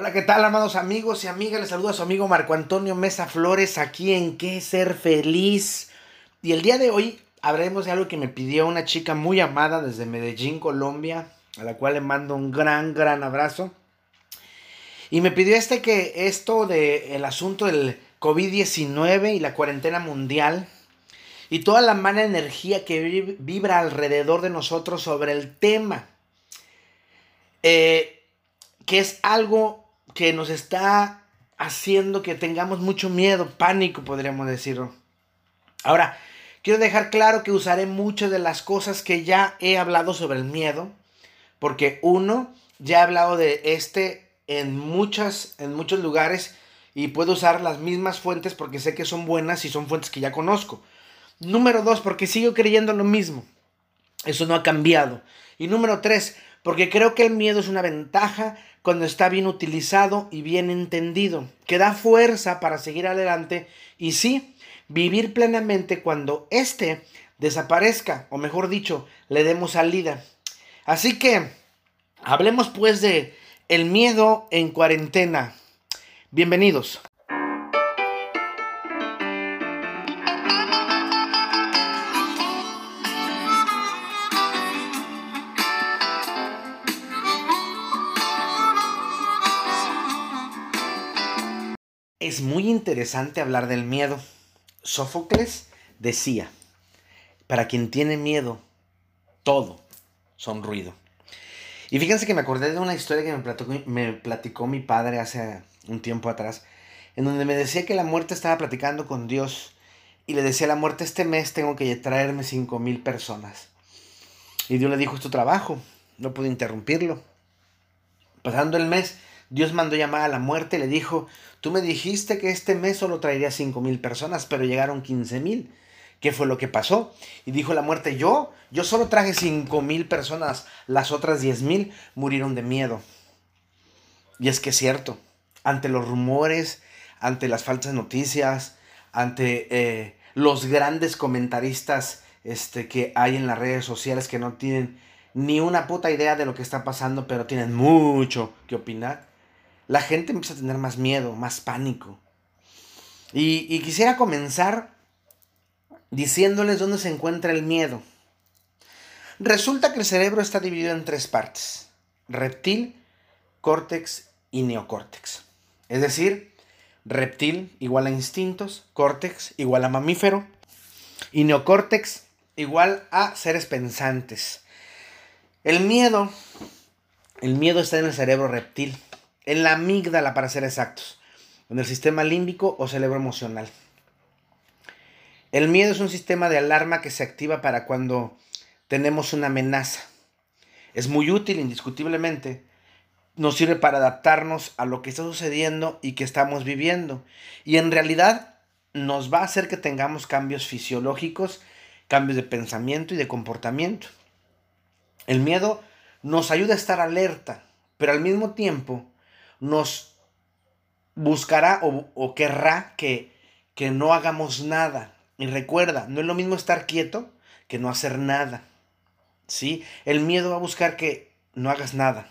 Hola, ¿qué tal, amados amigos y amigas? Les saluda a su amigo Marco Antonio Mesa Flores aquí en Qué Ser Feliz. Y el día de hoy hablaremos de algo que me pidió una chica muy amada desde Medellín, Colombia, a la cual le mando un gran, gran abrazo. Y me pidió este que esto de el asunto del COVID-19 y la cuarentena mundial y toda la mala energía que vibra alrededor de nosotros sobre el tema. Eh, que es algo que nos está haciendo que tengamos mucho miedo, pánico, podríamos decirlo. Ahora, quiero dejar claro que usaré muchas de las cosas que ya he hablado sobre el miedo, porque uno, ya he hablado de este en, muchas, en muchos lugares y puedo usar las mismas fuentes porque sé que son buenas y son fuentes que ya conozco. Número dos, porque sigo creyendo lo mismo. Eso no ha cambiado. Y número tres, porque creo que el miedo es una ventaja cuando está bien utilizado y bien entendido, que da fuerza para seguir adelante y sí, vivir plenamente cuando éste desaparezca, o mejor dicho, le demos salida. Así que, hablemos pues de el miedo en cuarentena. Bienvenidos. Muy interesante hablar del miedo. Sófocles decía, para quien tiene miedo, todo son ruido. Y fíjense que me acordé de una historia que me platicó, mi padre hace un tiempo atrás, en donde me decía que la muerte estaba platicando con Dios y le decía a la muerte, este mes tengo que traerme cinco mil personas. Y Dios le dijo, es tu trabajo, no puedo interrumpirlo. Pasando el mes, Dios mandó llamar a la muerte y le dijo, tú me dijiste que este mes solo traería cinco mil personas, pero llegaron quince mil. ¿Qué fue lo que pasó? Y dijo la muerte, yo, yo solo traje cinco mil personas, las otras diez mil murieron de miedo. Y es que es cierto, ante los rumores, ante las falsas noticias, ante eh, los grandes comentaristas este, que hay en las redes sociales que no tienen ni una puta idea de lo que está pasando, pero tienen mucho que opinar, la gente empieza a tener más miedo, más pánico. Y, quisiera comenzar diciéndoles dónde se encuentra el miedo. Resulta que el cerebro está dividido en tres partes. Reptil, córtex y neocórtex. Es decir, reptil igual a instintos, córtex igual a mamífero y neocórtex igual a seres pensantes. El miedo, el miedo está en el cerebro reptil en la amígdala para ser exactos, en el sistema límbico o cerebro emocional. El miedo es un sistema de alarma que se activa para cuando tenemos una amenaza. Es muy útil, indiscutiblemente. Nos sirve para adaptarnos a lo que está sucediendo y que estamos viviendo. Y en realidad nos va a hacer que tengamos cambios fisiológicos, cambios de pensamiento y de comportamiento. El miedo nos ayuda a estar alerta, pero al mismo tiempo nos buscará o, querrá que, que no hagamos nada. Y recuerda, no es lo mismo estar quieto que no hacer nada. ¿Sí? El miedo va a buscar que no hagas nada.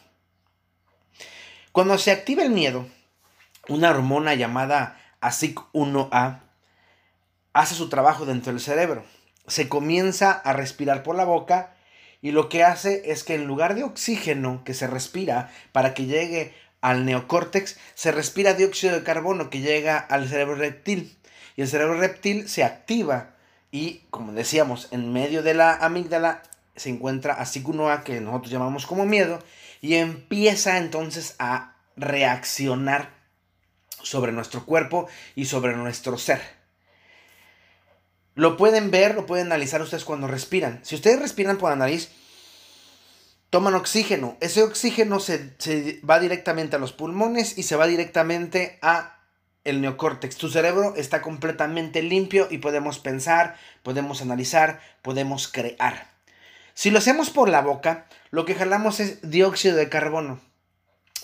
Cuando se activa el miedo, una hormona llamada ASIC1A hace su trabajo dentro del cerebro. Se comienza a respirar por la boca y lo que hace es que en lugar de oxígeno que se respira para que llegue al neocórtex, se respira dióxido de carbono que llega al cerebro reptil. Y el cerebro reptil se activa y, como decíamos, en medio de la amígdala se encuentra asícunoa, que nosotros llamamos como miedo, y empieza entonces a reaccionar sobre nuestro cuerpo y sobre nuestro ser. Lo pueden ver, lo pueden analizar ustedes cuando respiran. Si ustedes respiran por la nariz, toman oxígeno. Ese oxígeno se, va directamente a los pulmones y se va directamente a el neocórtex. Tu cerebro está completamente limpio y podemos pensar, podemos analizar, podemos crear. Si lo hacemos por la boca, lo que jalamos es dióxido de carbono.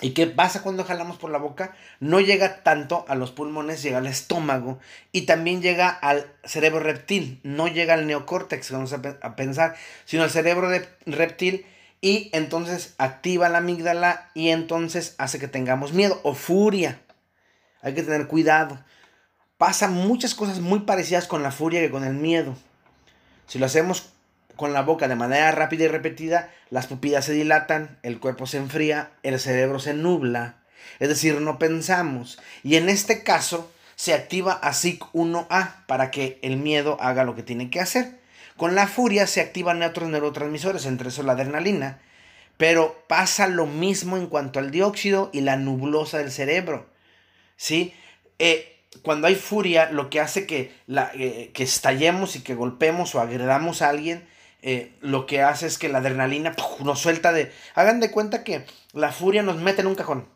¿Y qué pasa cuando jalamos por la boca? No llega tanto a los pulmones, llega al estómago y también llega al cerebro reptil, no llega al neocórtex, vamos a pensar, sino al cerebro reptil y entonces activa la amígdala y entonces hace que tengamos miedo o furia. Hay que tener cuidado. Pasan muchas cosas muy parecidas con la furia que con el miedo. Si lo hacemos con la boca de manera rápida y repetida, las pupilas se dilatan, el cuerpo se enfría, el cerebro se nubla, es decir, no pensamos. Y en este caso se activa ASIC 1A para que el miedo haga lo que tiene que hacer. Con la furia se activan otros neurotransmisores, entre eso la adrenalina, pero pasa lo mismo en cuanto al dióxido y la nublosa del cerebro. ¿Sí? Eh, cuando hay furia, lo que hace que, la, eh, que estallemos y que golpemos o agredamos a alguien, eh, lo que hace es que la adrenalina nos suelta de... Hagan de cuenta que la furia nos mete en un cajón.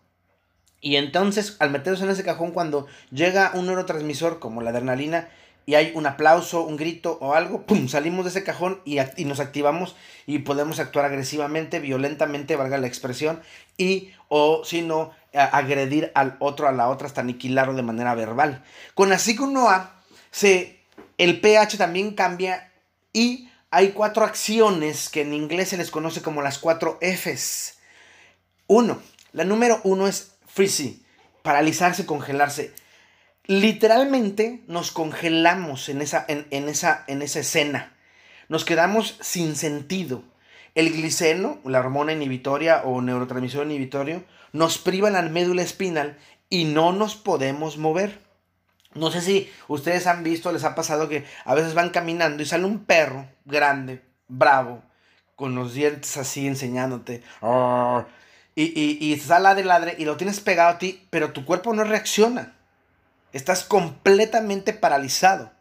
Y entonces, al meternos en ese cajón, cuando llega un neurotransmisor como la adrenalina, y hay un aplauso, un grito o algo. Salimos de ese cajón y, nos activamos y podemos actuar agresivamente, violentamente, valga la expresión, y o si no, agredir al otro, a la otra, hasta aniquilarlo de manera verbal. Con Noah, se, el pH también cambia y hay cuatro acciones que en inglés se les conoce como las cuatro Fs. Uno, la número uno es freeze, paralizarse, congelarse literalmente nos congelamos en esa, en, esa, en esa escena. Nos quedamos sin sentido. El gliceno, la hormona inhibitoria o neurotransmisor inhibitorio, nos priva la médula espinal y no nos podemos mover. No sé si ustedes han visto, les ha pasado que a veces van caminando y sale un perro grande, bravo, con los dientes así enseñándote. Y, y, y sale de ladre y lo tienes pegado a ti, pero tu cuerpo no reacciona. Estás completamente paralizado.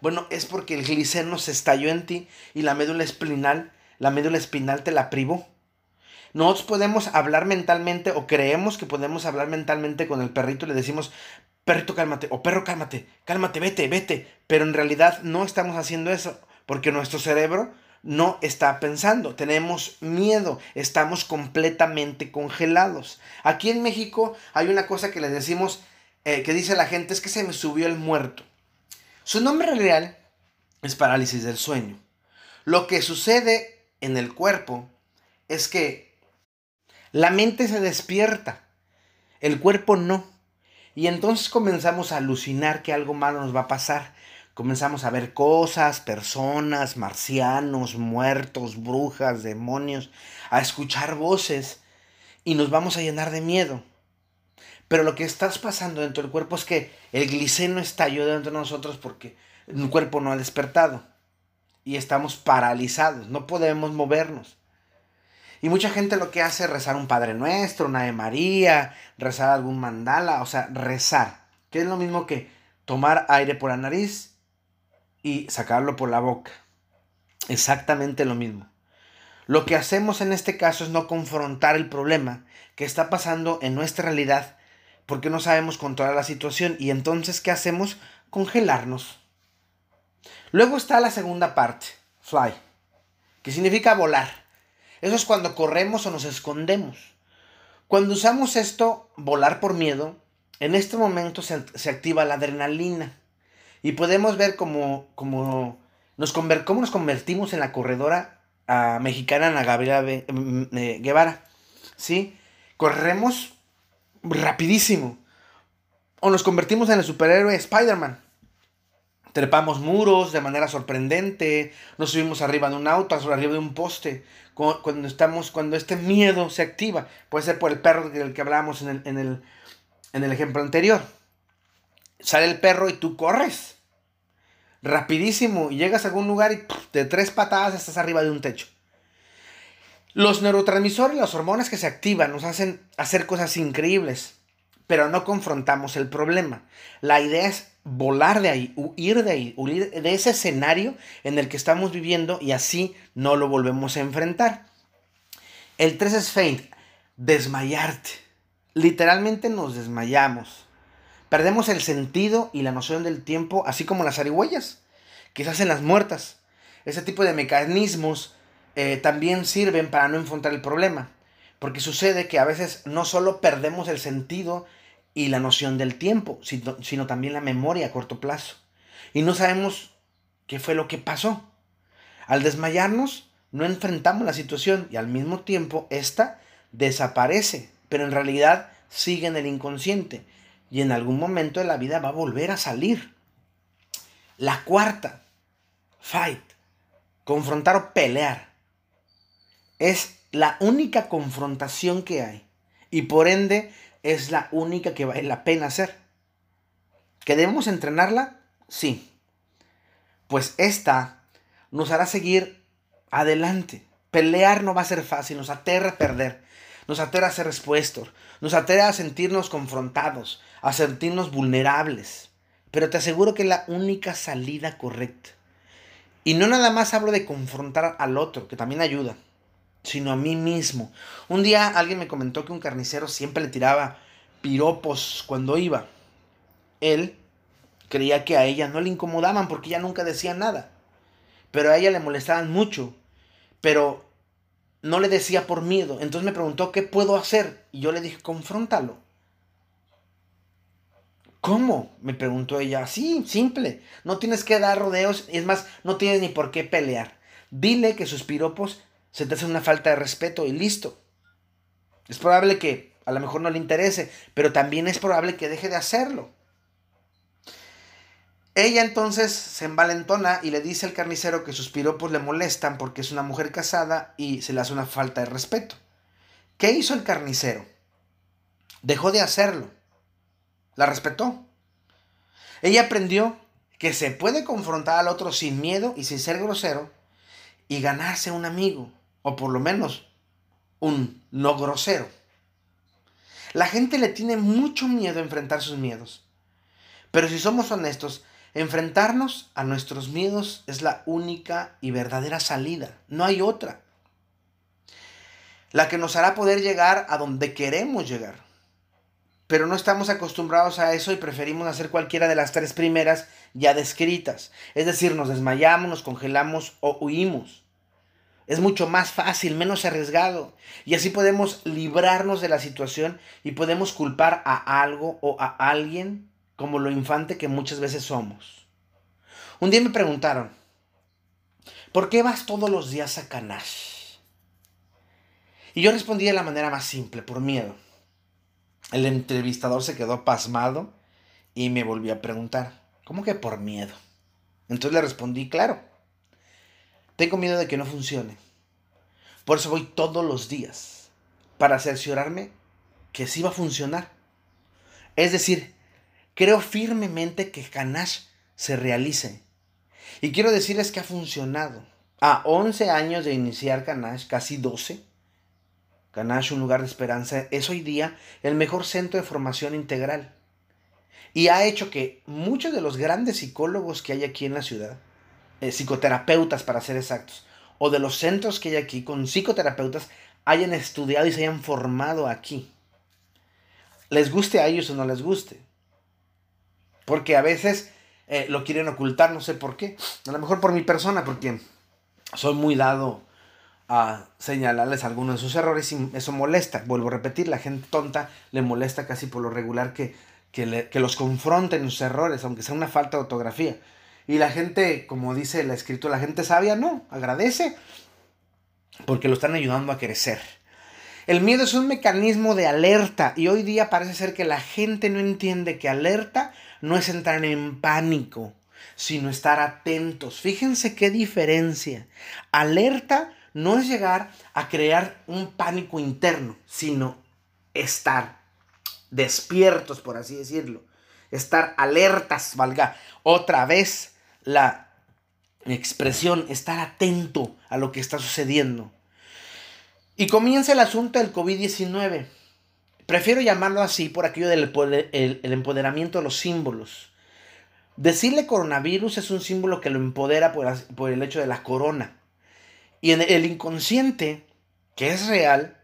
Bueno, es porque el gliceno se estalló en ti y la médula espinal, la médula espinal te la privó. Nosotros podemos hablar mentalmente o creemos que podemos hablar mentalmente con el perrito y le decimos, perrito cálmate o perro cálmate, cálmate, vete, vete. Pero en realidad no estamos haciendo eso porque nuestro cerebro no está pensando, tenemos miedo, estamos completamente congelados. Aquí en México hay una cosa que le decimos eh, que dice la gente es que se me subió el muerto. Su nombre real es parálisis del sueño. Lo que sucede en el cuerpo es que la mente se despierta, el cuerpo no. Y entonces comenzamos a alucinar que algo malo nos va a pasar. Comenzamos a ver cosas, personas, marcianos, muertos, brujas, demonios, a escuchar voces y nos vamos a llenar de miedo. Pero lo que estás pasando dentro del cuerpo es que el gliceno estalló dentro de nosotros porque el cuerpo no ha despertado. Y estamos paralizados, no podemos movernos. Y mucha gente lo que hace es rezar un Padre Nuestro, una de María, rezar algún mandala, o sea, rezar. Que es lo mismo que tomar aire por la nariz y sacarlo por la boca. Exactamente lo mismo. Lo que hacemos en este caso es no confrontar el problema que está pasando en nuestra realidad porque no sabemos controlar la situación y entonces ¿qué hacemos? Congelarnos. Luego está la segunda parte, fly, que significa volar. Eso es cuando corremos o nos escondemos. Cuando usamos esto, volar por miedo, en este momento se, activa la adrenalina y podemos ver cómo, cómo, nos, cómo nos convertimos en la corredora ah, mexicana Ana Gabriela mm, eh, Guevara. ¿Sí? Corremos rapidísimo. O nos convertimos en el superhéroe Spider-Man. Trepamos muros de manera sorprendente, nos subimos arriba de un auto, arriba de un poste. Cuando, estamos, cuando este miedo se activa, puede ser por el perro del que hablábamos en el, en el, en el ejemplo anterior. Sale el perro y tú corres rapidísimo y llegas a algún lugar y de tres patadas estás arriba de un techo. Los neurotransmisores, las hormonas que se activan, nos hacen hacer cosas increíbles, pero no confrontamos el problema. La idea es volar de ahí, huir de ahí, huir de ese escenario en el que estamos viviendo y así no lo volvemos a enfrentar. El 3 es faint, desmayarte. Literalmente nos desmayamos. Perdemos el sentido y la noción del tiempo, así como las arihuellas, se hacen las muertas. Ese tipo de mecanismos eh, también sirven para no enfrentar el problema. Porque sucede que a veces no solo perdemos el sentido y la noción del tiempo, sino, sino también la memoria a corto plazo. Y no sabemos qué fue lo que pasó. Al desmayarnos, no enfrentamos la situación y al mismo tiempo esta desaparece, pero en realidad sigue en el inconsciente y en algún momento de la vida va a volver a salir. La cuarta, fight, confrontar o pelear, es la única confrontación que hay y por ende es la única que vale la pena hacer. ¿Que debemos entrenarla? Sí. Pues esta nos hará seguir adelante. Pelear no va a ser fácil, nos aterra perder, nos aterra a ser expuestos, nos aterra a sentirnos confrontados, a sentirnos vulnerables. Pero te aseguro que es la única salida correcta. Y no nada más hablo de confrontar al otro, que también ayuda, sino a mí mismo. Un día alguien me comentó que un carnicero siempre le tiraba piropos cuando iba. Él creía que a ella no le incomodaban porque ella nunca decía nada. Pero a ella le molestaban mucho. Pero no le decía por miedo. Entonces me preguntó, ¿qué puedo hacer? Y yo le dije, confróntalo. ¿Cómo? Me preguntó ella. Sí, simple. No tienes que dar rodeos. Es más, no tienes ni por qué pelear. Dile que sus piropos se te hacen una falta de respeto y listo. Es probable que a lo mejor no le interese, pero también es probable que deje de hacerlo. Ella entonces se envalentona y le dice al carnicero que sus piropos le molestan porque es una mujer casada y se le hace una falta de respeto. ¿Qué hizo el carnicero? Dejó de hacerlo. La respetó. Ella aprendió que se puede confrontar al otro sin miedo y sin ser grosero y ganarse un amigo, o por lo menos un no grosero. La gente le tiene mucho miedo a enfrentar sus miedos. Pero si somos honestos, Enfrentarnos a nuestros miedos es la única y verdadera salida, no hay otra. La que nos hará poder llegar a donde queremos llegar. Pero no estamos acostumbrados a eso y preferimos hacer cualquiera de las tres primeras ya descritas. Es decir, nos desmayamos, nos congelamos o huimos. Es mucho más fácil, menos arriesgado. Y así podemos librarnos de la situación y podemos culpar a algo o a alguien como lo infante que muchas veces somos. Un día me preguntaron, ¿por qué vas todos los días a Canash? Y yo respondí de la manera más simple, por miedo. El entrevistador se quedó pasmado y me volvió a preguntar, ¿cómo que por miedo? Entonces le respondí, claro, tengo miedo de que no funcione. Por eso voy todos los días, para cerciorarme que sí va a funcionar. Es decir, Creo firmemente que Kanash se realice. Y quiero decirles que ha funcionado. A 11 años de iniciar Kanash, casi 12, Kanash, un lugar de esperanza, es hoy día el mejor centro de formación integral. Y ha hecho que muchos de los grandes psicólogos que hay aquí en la ciudad, eh, psicoterapeutas para ser exactos, o de los centros que hay aquí con psicoterapeutas, hayan estudiado y se hayan formado aquí. Les guste a ellos o no les guste. Porque a veces eh, lo quieren ocultar, no sé por qué. A lo mejor por mi persona, porque soy muy dado a señalarles algunos de sus errores y eso molesta. Vuelvo a repetir, la gente tonta le molesta casi por lo regular que, que, los confronten sus errores, aunque sea una falta de ortografía. Y la gente, como dice la escritura, la gente sabia, no, agradece porque lo están ayudando a crecer. El miedo es un mecanismo de alerta y hoy día parece ser que la gente no entiende que alerta no es entrar en pánico, sino estar atentos. Fíjense qué diferencia. Alerta no es llegar a crear un pánico interno, sino estar despiertos, por así decirlo. Estar alertas, valga otra vez la expresión, estar atento a lo que está sucediendo. Y comienza el asunto del COVID-19. Prefiero llamarlo así por aquello del el, empoderamiento de los símbolos. Decirle coronavirus es un símbolo que lo empodera por, el hecho de la corona. Y en el inconsciente, que es real,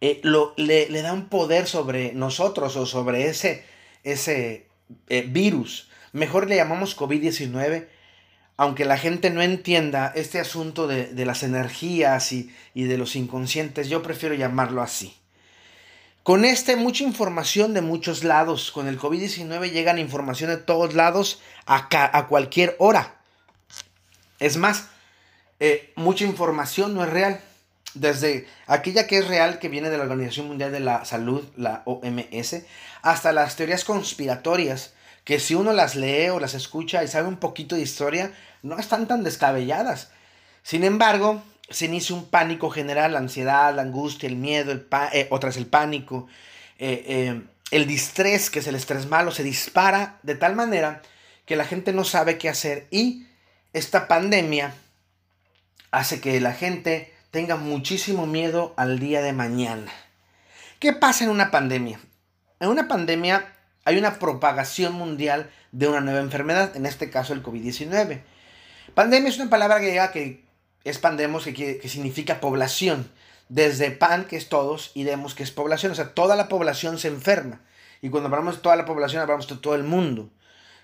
eh, lo, le, da un poder sobre nosotros o sobre ese, ese eh, virus. Mejor le llamamos COVID-19, aunque la gente no entienda este asunto de, las energías y, y de los inconscientes, yo prefiero llamarlo así. Con este, mucha información de muchos lados. Con el COVID-19 llegan información de todos lados a, a cualquier hora. Es más, eh, mucha información no es real. Desde aquella que es real, que viene de la Organización Mundial de la Salud, la OMS, hasta las teorías conspiratorias, que si uno las lee o las escucha y sabe un poquito de historia, no están tan descabelladas. Sin embargo, se inicia un pánico general, la ansiedad, la angustia, el miedo, el eh, otras el pánico, eh, eh, el distrés, que es el estrés malo, se dispara de tal manera que la gente no sabe qué hacer y esta pandemia hace que la gente tenga muchísimo miedo al día de mañana. ¿Qué pasa en una pandemia? En una pandemia hay una propagación mundial de una nueva enfermedad, en este caso el COVID-19. Pandemia es una palabra griega que es pandemos, que, significa población. Desde pan, que es todos, y demos, que es población. O sea, toda la población se enferma. Y cuando hablamos de toda la población, hablamos de todo el mundo.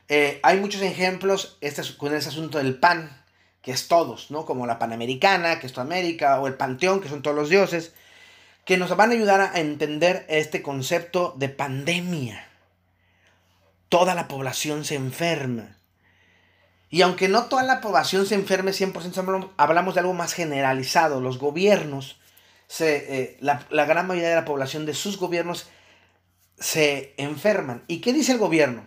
Eh, hay muchos ejemplos este, con ese asunto del pan, que es todos, ¿no? Como la Panamericana, que es toda América, o el Panteón, que son todos los dioses, que nos van a ayudar a entender este concepto de pandemia. Toda la población se enferma. Y aunque no toda la población se enferme 100%, hablamos de algo más generalizado. Los gobiernos, se, eh, la, la gran mayoría de la población de sus gobiernos se enferman. ¿Y qué dice el gobierno?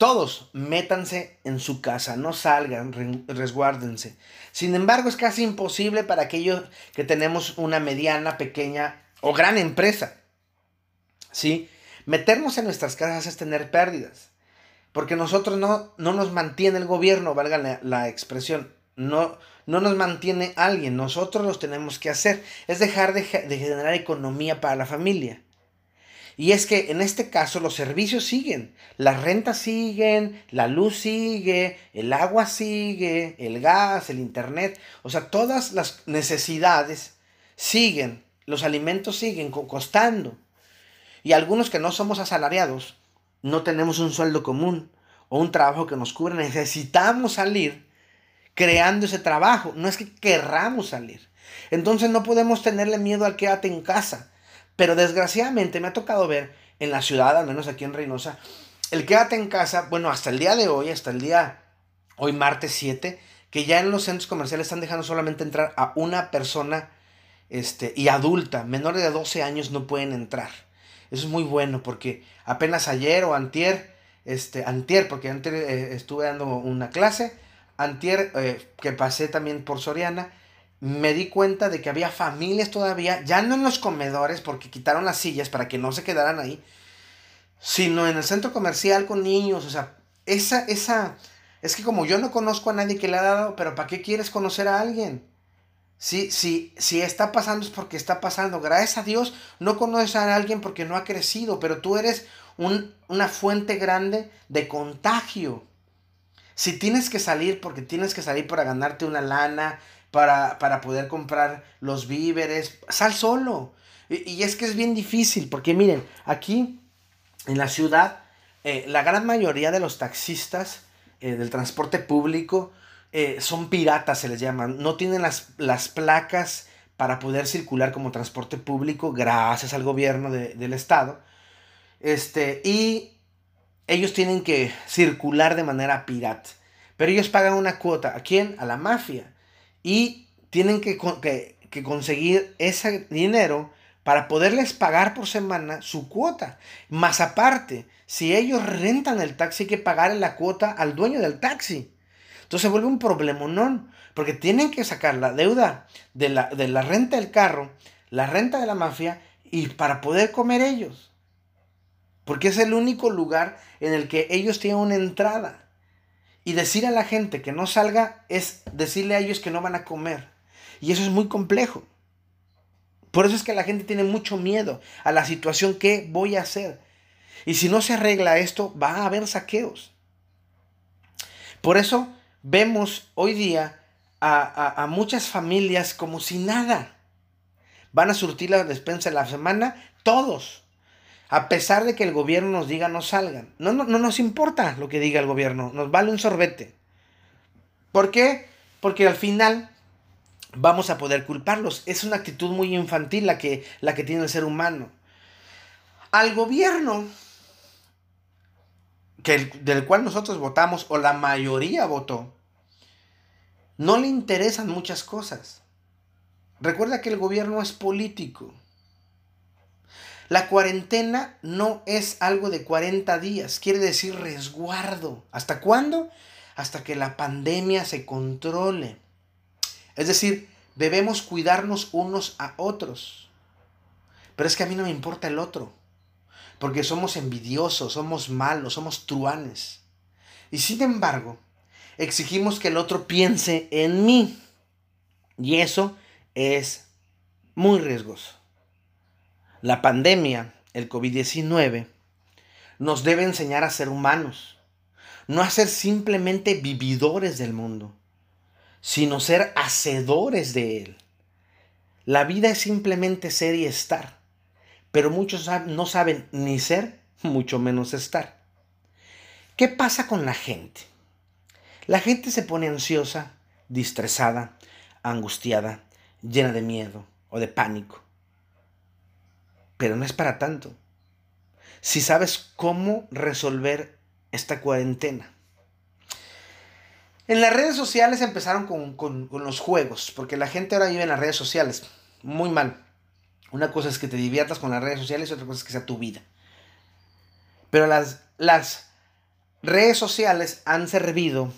Todos métanse en su casa, no salgan, resguárdense. Sin embargo, es casi imposible para aquellos que tenemos una mediana, pequeña o gran empresa. ¿Sí? Meternos en nuestras casas es tener pérdidas. Porque nosotros no, no nos mantiene el gobierno, valga la, expresión. No, no nos mantiene alguien, nosotros los tenemos que hacer. Es dejar de generar economía para la familia. Y es que en este caso los servicios siguen, las rentas siguen, la luz sigue, el agua sigue, el gas, el internet, o sea, todas las necesidades siguen, los alimentos siguen costando. Y algunos que no somos asalariados, no tenemos un sueldo común o un trabajo que nos cubra, necesitamos salir creando ese trabajo, no es que querramos salir. Entonces no podemos tenerle miedo al quédate en casa. Pero desgraciadamente me ha tocado ver en la ciudad, al menos aquí en Reynosa, el quédate en casa, bueno, hasta el día de hoy, hasta el día, hoy martes 7, que ya en los centros comerciales están dejando solamente entrar a una persona este, y adulta, menores de 12 años no pueden entrar. Eso es muy bueno porque apenas ayer o antier, este, antier, porque antes eh, estuve dando una clase, antier eh, que pasé también por Soriana, me di cuenta de que había familias todavía, ya no en los comedores porque quitaron las sillas para que no se quedaran ahí, sino en el centro comercial con niños, o sea, esa, esa, es que como yo no conozco a nadie que le ha dado, pero ¿para qué quieres conocer a alguien? Si, está pasando es porque está pasando. Gracias a Dios no conoces a alguien porque no ha crecido, pero tú eres un, una fuente grande de contagio. Si tienes que salir porque tienes que salir para ganarte una lana, para, poder comprar los víveres. Sal solo. Y, es que es bien difícil, porque miren, aquí en la ciudad, eh, la gran mayoría de los taxistas eh, del transporte público eh, son piratas, se les llaman. No tienen las, las, placas para poder circular como transporte público, gracias al gobierno del estado. Este, y ellos tienen que circular de manera pirata. Pero ellos pagan una cuota. ¿A quién? A la mafia y tienen que, conseguir ese dinero para poderles pagar por semana su cuota. Más aparte, si ellos rentan el taxi, hay que pagar la cuota al dueño del taxi. Entonces se vuelve un problema, ¿no? Porque tienen que sacar la deuda de la, de la renta del carro, la renta de la mafia y para poder comer ellos. Porque es el único lugar en el que ellos tienen una entrada. Y decir a la gente que no salga es decirle a ellos que no van a comer. Y eso es muy complejo. Por eso es que la gente tiene mucho miedo a la situación que voy a hacer. Y si no se arregla esto, va a haber saqueos. Por eso vemos hoy día a, muchas familias como si nada. Van a surtir la despensa de la semana todos. A pesar de que el gobierno nos diga no salgan. No, no, no nos importa lo que diga el gobierno. Nos vale un sorbete. ¿Por qué? Porque al final vamos a poder culparlos. Es una actitud muy infantil la que, la que tiene el ser humano. Al gobierno que del cual nosotros votamos, o la mayoría votó, no le interesan muchas cosas. Recuerda que el gobierno es político. La cuarentena no es algo de 40 días, quiere decir resguardo. ¿Hasta cuándo? Hasta que la pandemia se controle. Es decir, debemos cuidarnos unos a otros. Pero es que a mí no me importa el otro, porque somos envidiosos, somos malos, somos truanes. Y sin embargo, exigimos que el otro piense en mí. Y eso es muy riesgoso. La pandemia, el COVID-19, nos debe enseñar a ser humanos, no a ser simplemente vividores del mundo, sino ser hacedores de él. La vida es simplemente ser y estar, pero muchos no saben ni ser, mucho menos estar. ¿Qué pasa con la gente? La gente se pone ansiosa, distresada, angustiada, llena de miedo o de pánico pero no es para tanto. Si sabes cómo resolver esta cuarentena. En las redes sociales empezaron con, los juegos, porque la gente ahora vive en las redes sociales. Muy mal. Una cosa es que te diviertas con las redes sociales y otra cosa es que sea tu vida. Pero las, las redes sociales han servido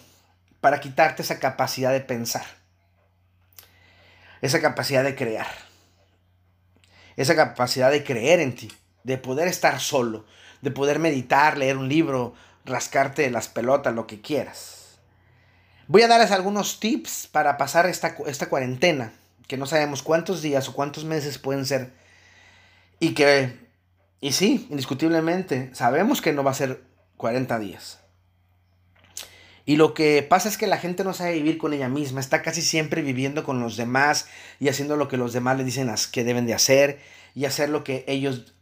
para quitarte esa capacidad de pensar, esa capacidad de crear esa capacidad de creer en ti, de poder estar solo, de poder meditar, leer un libro, rascarte las pelotas, lo que quieras. Voy a darles algunos tips para pasar esta, esta cuarentena, que no sabemos cuántos días o cuántos meses pueden ser, y que, y sí, indiscutiblemente, sabemos que no va a ser 40 días. Y lo que pasa es que la gente no sabe vivir con ella misma, está casi siempre viviendo con los demás y haciendo lo que los demás le dicen que deben de hacer y hacer lo que ellos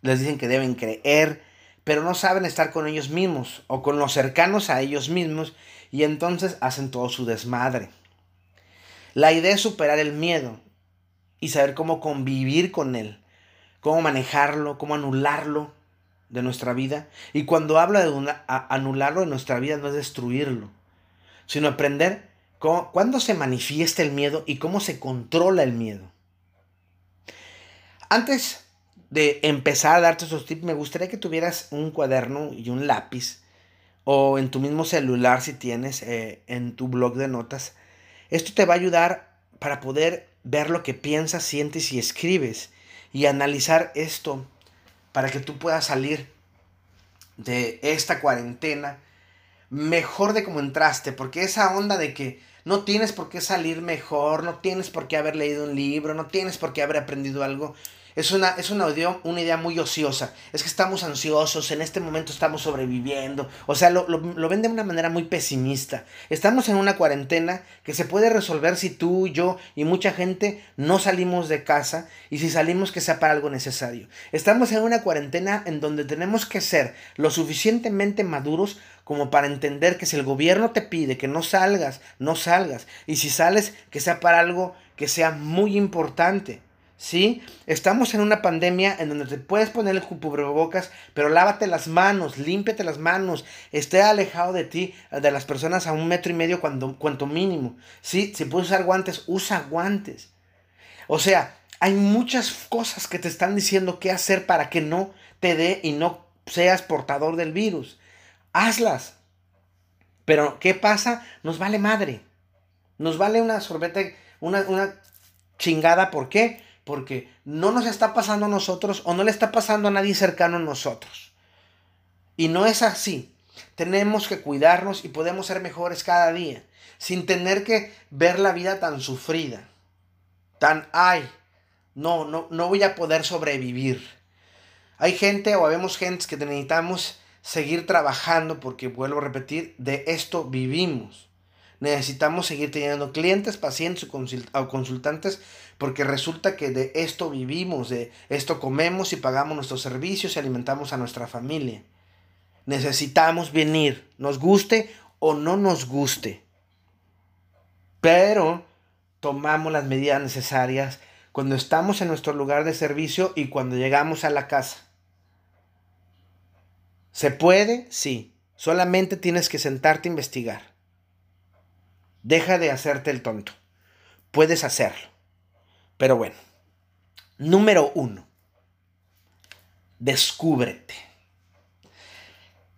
les dicen que deben creer, pero no saben estar con ellos mismos o con los cercanos a ellos mismos y entonces hacen todo su desmadre. La idea es superar el miedo y saber cómo convivir con él, cómo manejarlo, cómo anularlo de nuestra vida. Y cuando hablo de anularlo de nuestra vida no es destruirlo, sino aprender cómo, cuándo se manifiesta el miedo y cómo se controla el miedo. Antes de empezar a darte esos tips, me gustaría que tuvieras un cuaderno y un lápiz o en tu mismo celular si tienes eh, en tu blog de notas. Esto te va a ayudar para poder ver lo que piensas, sientes y escribes y analizar esto para que tú puedas salir de esta cuarentena mejor de como entraste, porque esa onda de que no tienes por qué salir mejor, no tienes por qué haber leído un libro, no tienes por qué haber aprendido algo, es una, es una, idea, una idea muy ociosa. Es que estamos ansiosos, en este momento estamos sobreviviendo. O sea, lo, lo, lo, ven de una manera muy pesimista. Estamos en una cuarentena que se puede resolver si tú, yo y mucha gente no salimos de casa y si salimos que sea para algo necesario. Estamos en una cuarentena en donde tenemos que ser lo suficientemente maduros como para entender que si el gobierno te pide que no salgas, no salgas. Y si sales, que sea para algo que sea muy importante. ¿Sí? Estamos en una pandemia en donde te puedes poner el cubrebocas, pero lávate las manos, límpiate las manos, esté alejado de ti, de las personas a un metro y medio cuando, cuanto mínimo, ¿sí? Si puedes usar guantes, usa guantes. O sea, hay muchas cosas que te están diciendo qué hacer para que no te dé y no seas portador del virus. Hazlas. Pero, ¿qué pasa? Nos vale madre. Nos vale una sorbeta, una, una chingada. ¿Por qué? Porque no nos está pasando a nosotros o no le está pasando a nadie cercano a nosotros. Y no es así. Tenemos que cuidarnos y podemos ser mejores cada día, sin tener que ver la vida tan sufrida, tan, ay, no, no, no voy a poder sobrevivir. Hay gente o habemos gente que necesitamos seguir trabajando porque, vuelvo a repetir, de esto vivimos necesitamos seguir teniendo clientes, pacientes o consultantes porque resulta que de esto vivimos, de esto comemos y pagamos nuestros servicios y alimentamos a nuestra familia. Necesitamos venir, nos guste o no nos guste. Pero tomamos las medidas necesarias cuando estamos en nuestro lugar de servicio y cuando llegamos a la casa. ¿Se puede? Sí. Solamente tienes que sentarte a investigar. Deja de hacerte el tonto. Puedes hacerlo. Pero bueno. Número uno. Descúbrete.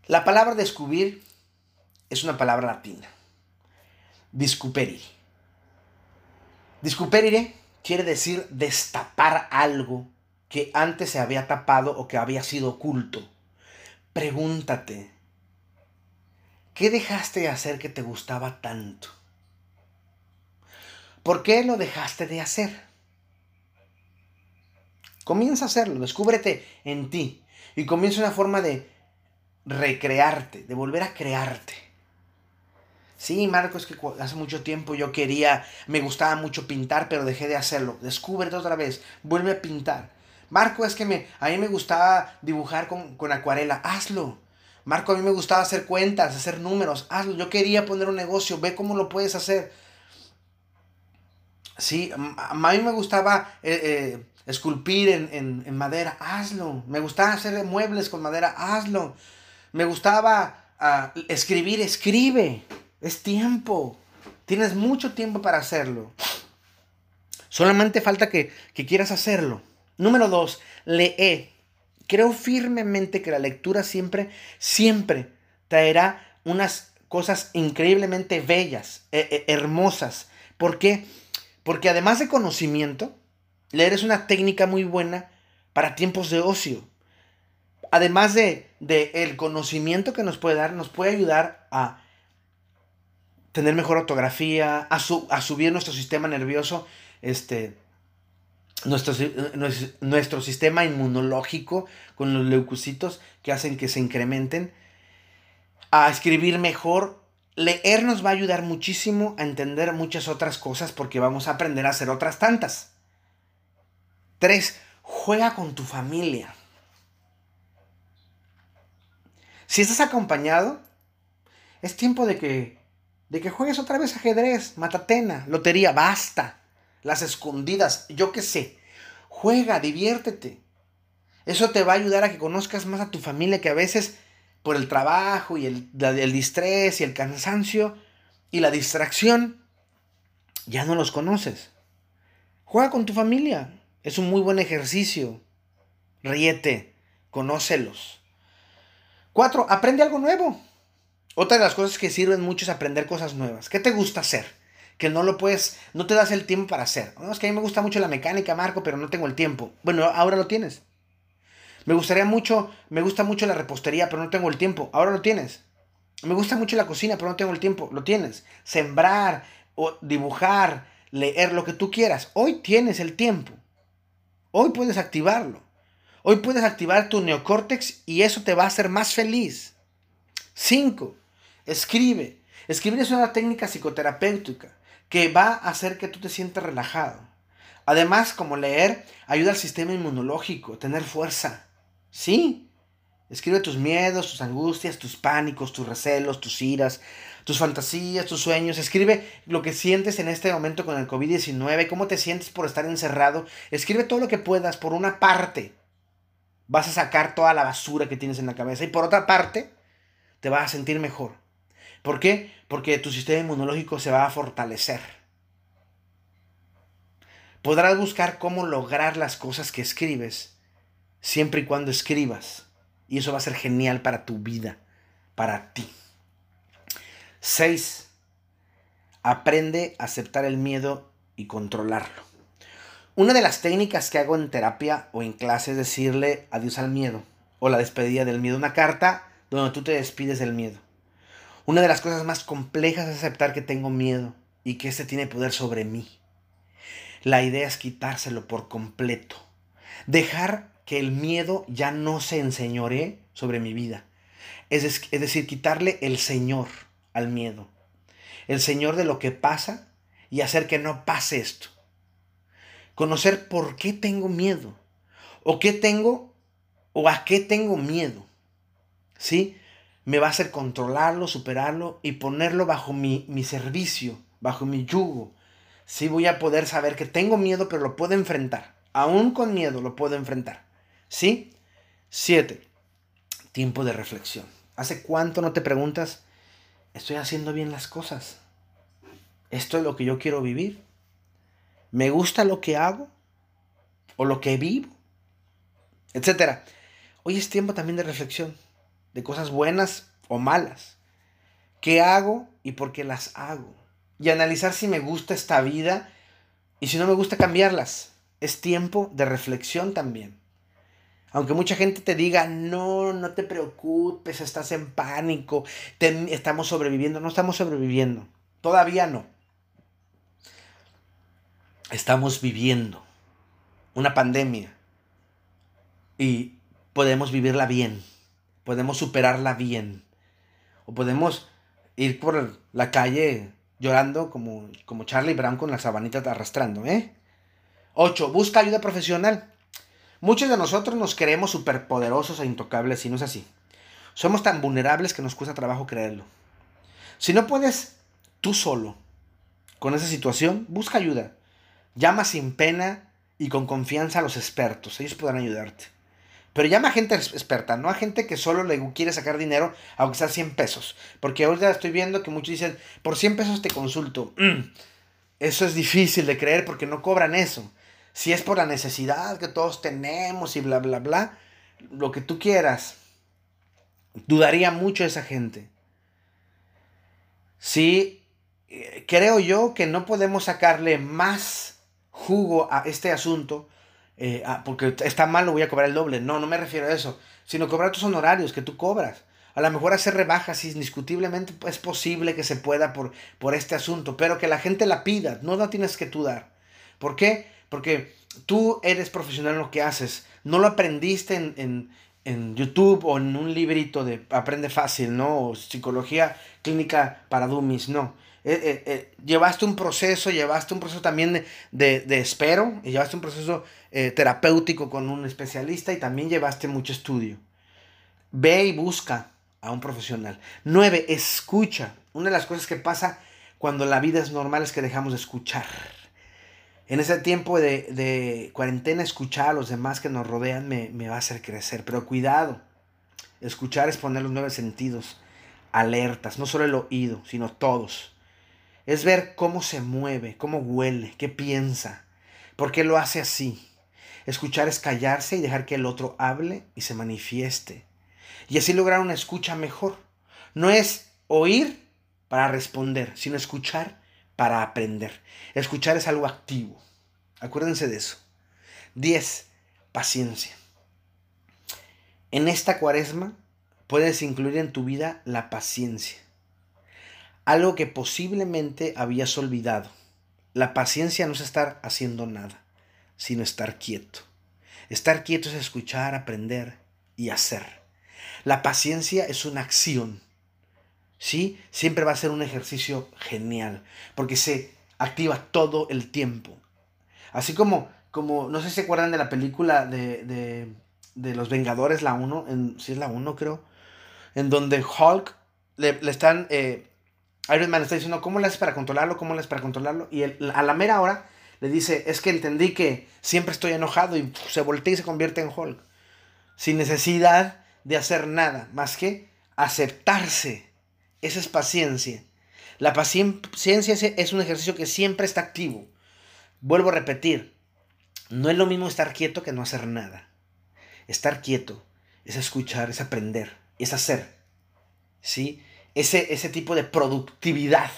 La palabra descubrir es una palabra latina. Discuperire. Discuperire quiere decir destapar algo que antes se había tapado o que había sido oculto. Pregúntate, ¿qué dejaste de hacer que te gustaba tanto? ¿Por qué lo dejaste de hacer? Comienza a hacerlo, descúbrete en ti y comienza una forma de recrearte, de volver a crearte. Sí, Marco, es que hace mucho tiempo yo quería, me gustaba mucho pintar, pero dejé de hacerlo. Descúbrete otra vez, vuelve a pintar. Marco, es que me, a mí me gustaba dibujar con, con acuarela, hazlo. Marco, a mí me gustaba hacer cuentas, hacer números, hazlo. Yo quería poner un negocio, ve cómo lo puedes hacer. Sí, a mí me gustaba eh, eh, esculpir en, madera, hazlo. Me gustaba hacer muebles con madera, hazlo. Me gustaba ah, escribir, escribe. Es tiempo. Tienes mucho tiempo para hacerlo. Solamente falta que, que quieras hacerlo. Número dos, lee. Creo firmemente que la lectura siempre, siempre traerá unas cosas increíblemente bellas, eh, hermosas. ¿Por qué? Porque además de conocimiento, leer es una técnica muy buena para tiempos de ocio. Además de, el conocimiento que nos puede dar, nos puede ayudar a tener mejor ortografía, a, a subir nuestro sistema nervioso, este, nuestro, nuestro, sistema inmunológico con los leucocitos que hacen que se incrementen, a escribir mejor Leer nos va a ayudar muchísimo a entender muchas otras cosas porque vamos a aprender a hacer otras tantas. 3. Juega con tu familia. Si estás acompañado, es tiempo de que, de que juegues otra vez ajedrez, matatena, lotería, basta. Las escondidas, yo qué sé. Juega, diviértete. Eso te va a ayudar a que conozcas más a tu familia que a veces por el trabajo y el, el distrés y el cansancio y la distracción, ya no los conoces. Juega con tu familia. Es un muy buen ejercicio. Ríete, conócelos. Cuatro, aprende algo nuevo. Otra de las cosas que sirven mucho es aprender cosas nuevas. ¿Qué te gusta hacer? Que no lo puedes, no te das el tiempo para hacer. No, es que a mí me gusta mucho la mecánica, Marco, pero no tengo el tiempo. Bueno, ahora lo tienes. Me gustaría mucho, me gusta mucho la repostería, pero no tengo el tiempo. Ahora lo tienes. Me gusta mucho la cocina, pero no tengo el tiempo. Lo tienes. Sembrar o dibujar, leer lo que tú quieras. Hoy tienes el tiempo. Hoy puedes activarlo. Hoy puedes activar tu neocórtex y eso te va a hacer más feliz. 5. Escribe. Escribir es una técnica psicoterapéutica que va a hacer que tú te sientas relajado. Además, como leer, ayuda al sistema inmunológico, tener fuerza. Sí. Escribe tus miedos, tus angustias, tus pánicos, tus recelos, tus iras, tus fantasías, tus sueños. Escribe lo que sientes en este momento con el COVID-19, cómo te sientes por estar encerrado. Escribe todo lo que puedas. Por una parte, vas a sacar toda la basura que tienes en la cabeza. Y por otra parte, te vas a sentir mejor. ¿Por qué? Porque tu sistema inmunológico se va a fortalecer. Podrás buscar cómo lograr las cosas que escribes siempre y cuando escribas. Y eso va a ser genial para tu vida, para ti. 6. Aprende a aceptar el miedo y controlarlo. Una de las técnicas que hago en terapia o en clase es decirle adiós al miedo o la despedida del miedo. Una carta donde tú te despides del miedo. Una de las cosas más complejas es aceptar que tengo miedo y que este tiene poder sobre mí. La idea es quitárselo por completo. Dejar que el miedo ya no se enseñore sobre mi vida. Es, es decir, quitarle el Señor al miedo. El Señor de lo que pasa y hacer que no pase esto. Conocer por qué tengo miedo. O qué tengo o a qué tengo miedo. ¿Sí? Me va a hacer controlarlo, superarlo y ponerlo bajo mi, mi servicio, bajo mi yugo. Sí, voy a poder saber que tengo miedo, pero lo puedo enfrentar. Aún con miedo lo puedo enfrentar. ¿Sí? Siete, tiempo de reflexión. ¿Hace cuánto no te preguntas, estoy haciendo bien las cosas? ¿esto es lo que yo quiero vivir? ¿Me gusta lo que hago? ¿O lo que vivo? Etcétera. Hoy es tiempo también de reflexión, de cosas buenas o malas. ¿Qué hago y por qué las hago? Y analizar si me gusta esta vida y si no me gusta cambiarlas. Es tiempo de reflexión también. Aunque mucha gente te diga, no, no te preocupes, estás en pánico, estamos sobreviviendo. No estamos sobreviviendo. Todavía no. Estamos viviendo una pandemia y podemos vivirla bien, podemos superarla bien, o podemos ir por la calle llorando como, como Charlie Brown con las sabanitas arrastrando, ¿eh? 8. Busca ayuda profesional. Muchos de nosotros nos creemos superpoderosos e intocables y no es así. Somos tan vulnerables que nos cuesta trabajo creerlo. Si no puedes tú solo con esa situación, busca ayuda. Llama sin pena y con confianza a los expertos. Ellos podrán ayudarte. Pero llama a gente experta, no a gente que solo le quiere sacar dinero, aunque sea 100 pesos. Porque ahorita estoy viendo que muchos dicen, por 100 pesos te consulto. Mm, eso es difícil de creer porque no cobran eso. Si es por la necesidad que todos tenemos y bla, bla, bla, lo que tú quieras. Dudaría mucho esa gente. Sí, eh, creo yo que no podemos sacarle más jugo a este asunto eh, porque está mal, lo voy a cobrar el doble. No, no me refiero a eso, sino cobrar tus honorarios que tú cobras. A lo mejor hacer rebajas, indiscutiblemente es posible que se pueda por, por este asunto, pero que la gente la pida, no la tienes que tú dar. ¿Por qué? Porque tú eres profesional en lo que haces, no lo aprendiste en, en YouTube o en un librito de Aprende Fácil, ¿no? O Psicología Clínica para Dummies, no. Eh, eh, eh, llevaste un proceso, llevaste un proceso también de, de, espero, y llevaste un proceso terapéutico con un especialista y también llevaste mucho estudio. Ve y busca a un profesional. Nueve, escucha. Una de las cosas que pasa cuando la vida es normal es que dejamos de escuchar. En ese tiempo de, de cuarentena, escuchar a los demás que nos rodean me, me va a hacer crecer. Pero cuidado, escuchar es poner los nueve sentidos alertas, no solo el oído, sino todos es ver cómo se mueve, cómo huele, qué piensa, por qué lo hace así. Escuchar es callarse y dejar que el otro hable y se manifieste. Y así lograr una escucha mejor. No es oír para responder, sino escuchar para aprender. Escuchar es algo activo. Acuérdense de eso. 10. Paciencia. En esta cuaresma puedes incluir en tu vida la paciencia algo que posiblemente habías olvidado. La paciencia no es estar haciendo nada, sino estar quieto. Estar quieto es escuchar, aprender y hacer. La paciencia es una acción. ¿Sí? Siempre va a ser un ejercicio genial, porque se activa todo el tiempo. Así como, como no sé si se acuerdan de la película de, de, Los Vengadores, la 1, si ¿sí es la 1 creo, en donde Hulk le, están eh, Iron Man está diciendo, ¿cómo le haces para controlarlo? ¿Cómo le haces para controlarlo? Y a la mera hora le dice, es que entendí que siempre estoy enojado y se voltea y se convierte en Hulk. Sin necesidad de hacer nada, más que aceptarse. Esa es paciencia. La paciencia es un ejercicio que siempre está activo. Vuelvo a repetir, no es lo mismo estar quieto que no hacer nada. Estar quieto es escuchar, es aprender, es hacer. ¿Sí? ese, ese tipo de productividad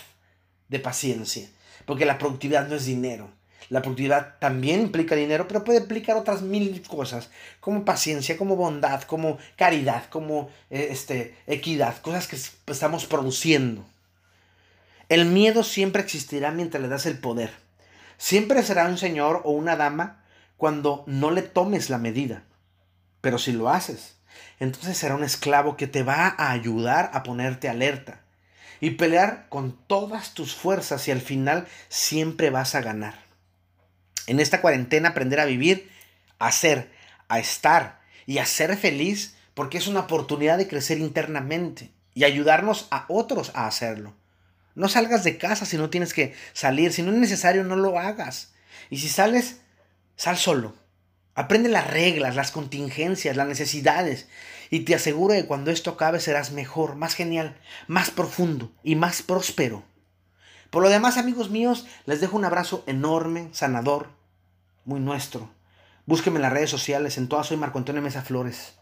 de paciencia. Porque la productividad no es dinero. La productividad también implica dinero, pero puede implicar otras mil cosas, como paciencia, como bondad, como caridad, como eh, este, equidad, cosas que estamos produciendo. El miedo siempre existirá mientras le das el poder. Siempre será un señor o una dama cuando no le tomes la medida. Pero si lo haces, entonces será un esclavo que te va a ayudar a ponerte alerta y pelear con todas tus fuerzas y al final siempre vas a ganar. En esta cuarentena aprender a vivir, a ser, a estar y a ser feliz porque es una oportunidad de crecer internamente y ayudarnos a otros a hacerlo. No salgas de casa si no tienes que salir, si no es necesario no lo hagas. Y si sales, sal solo. Aprende las reglas, las contingencias, las necesidades y te aseguro que cuando esto acabe serás mejor, más genial, más profundo y más próspero. Por lo demás, amigos míos, les dejo un abrazo enorme, sanador, muy nuestro. Búsquenme en las redes sociales, en todas soy Marco Antonio Mesa Flores.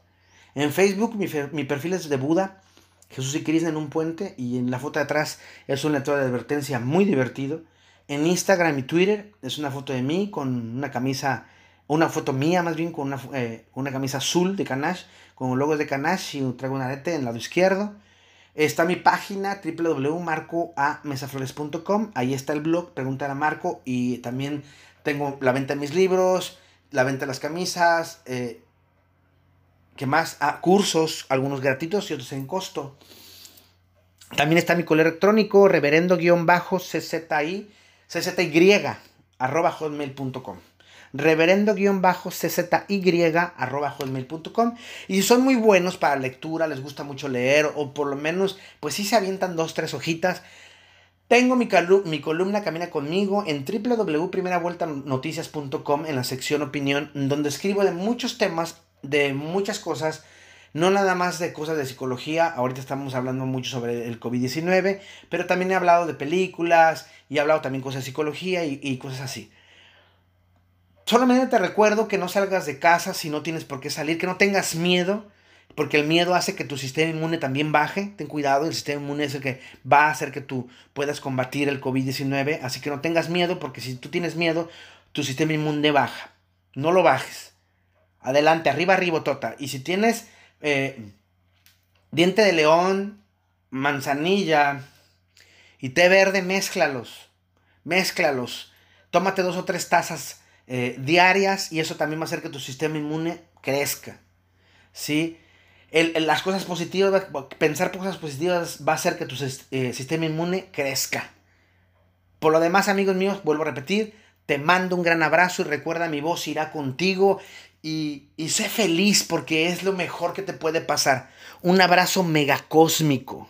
En Facebook mi, perfil es de Buda, Jesús y Krishna en un puente y en la foto de atrás es un letrero de advertencia muy divertido. En Instagram y Twitter es una foto de mí con una camisa, una foto mía más bien con una, eh, una camisa azul de Canash, con logos de Canash y traigo un arete en el lado izquierdo. Está mi página www.marcoamesaflores.com. Ahí está el blog, preguntar a Marco. Y también tengo la venta de mis libros, la venta de las camisas, eh, ¿qué más? Ah, cursos, algunos gratuitos y otros en costo. También está mi correo electrónico, reverendo-czi, czy, arroba hotmail.com reverendo-czy arroba hotmail.com y son muy buenos para lectura, les gusta mucho leer o por lo menos pues si se avientan dos, tres hojitas, tengo mi, mi, columna Camina conmigo en www.primeravueltanoticias.com en la sección opinión, donde escribo de muchos temas, de muchas cosas, no nada más de cosas de psicología, ahorita estamos hablando mucho sobre el COVID-19, pero también he hablado de películas y he hablado también cosas de psicología y cosas así. Solamente te recuerdo que no salgas de casa si no tienes por qué salir, que no tengas miedo, porque el miedo hace que tu sistema inmune también baje. Ten cuidado, el sistema inmune es el que va a hacer que tú puedas combatir el COVID-19. Así que no tengas miedo, porque si tú tienes miedo, tu sistema inmune baja. No lo bajes. Adelante, arriba, arriba, tota. Y si tienes eh, diente de león, manzanilla y té verde, mézclalos. Mézclalos. Tómate dos o tres tazas eh, diarias y eso también va a hacer que tu sistema inmune crezca. ¿Sí? las cosas positivas, pensar cosas positivas va a hacer que tu eh, sistema inmune crezca. Por lo demás, amigos míos, vuelvo a repetir, te mando un gran abrazo y recuerda mi voz irá contigo y, y sé feliz porque es lo mejor que te puede pasar. Un abrazo megacósmico.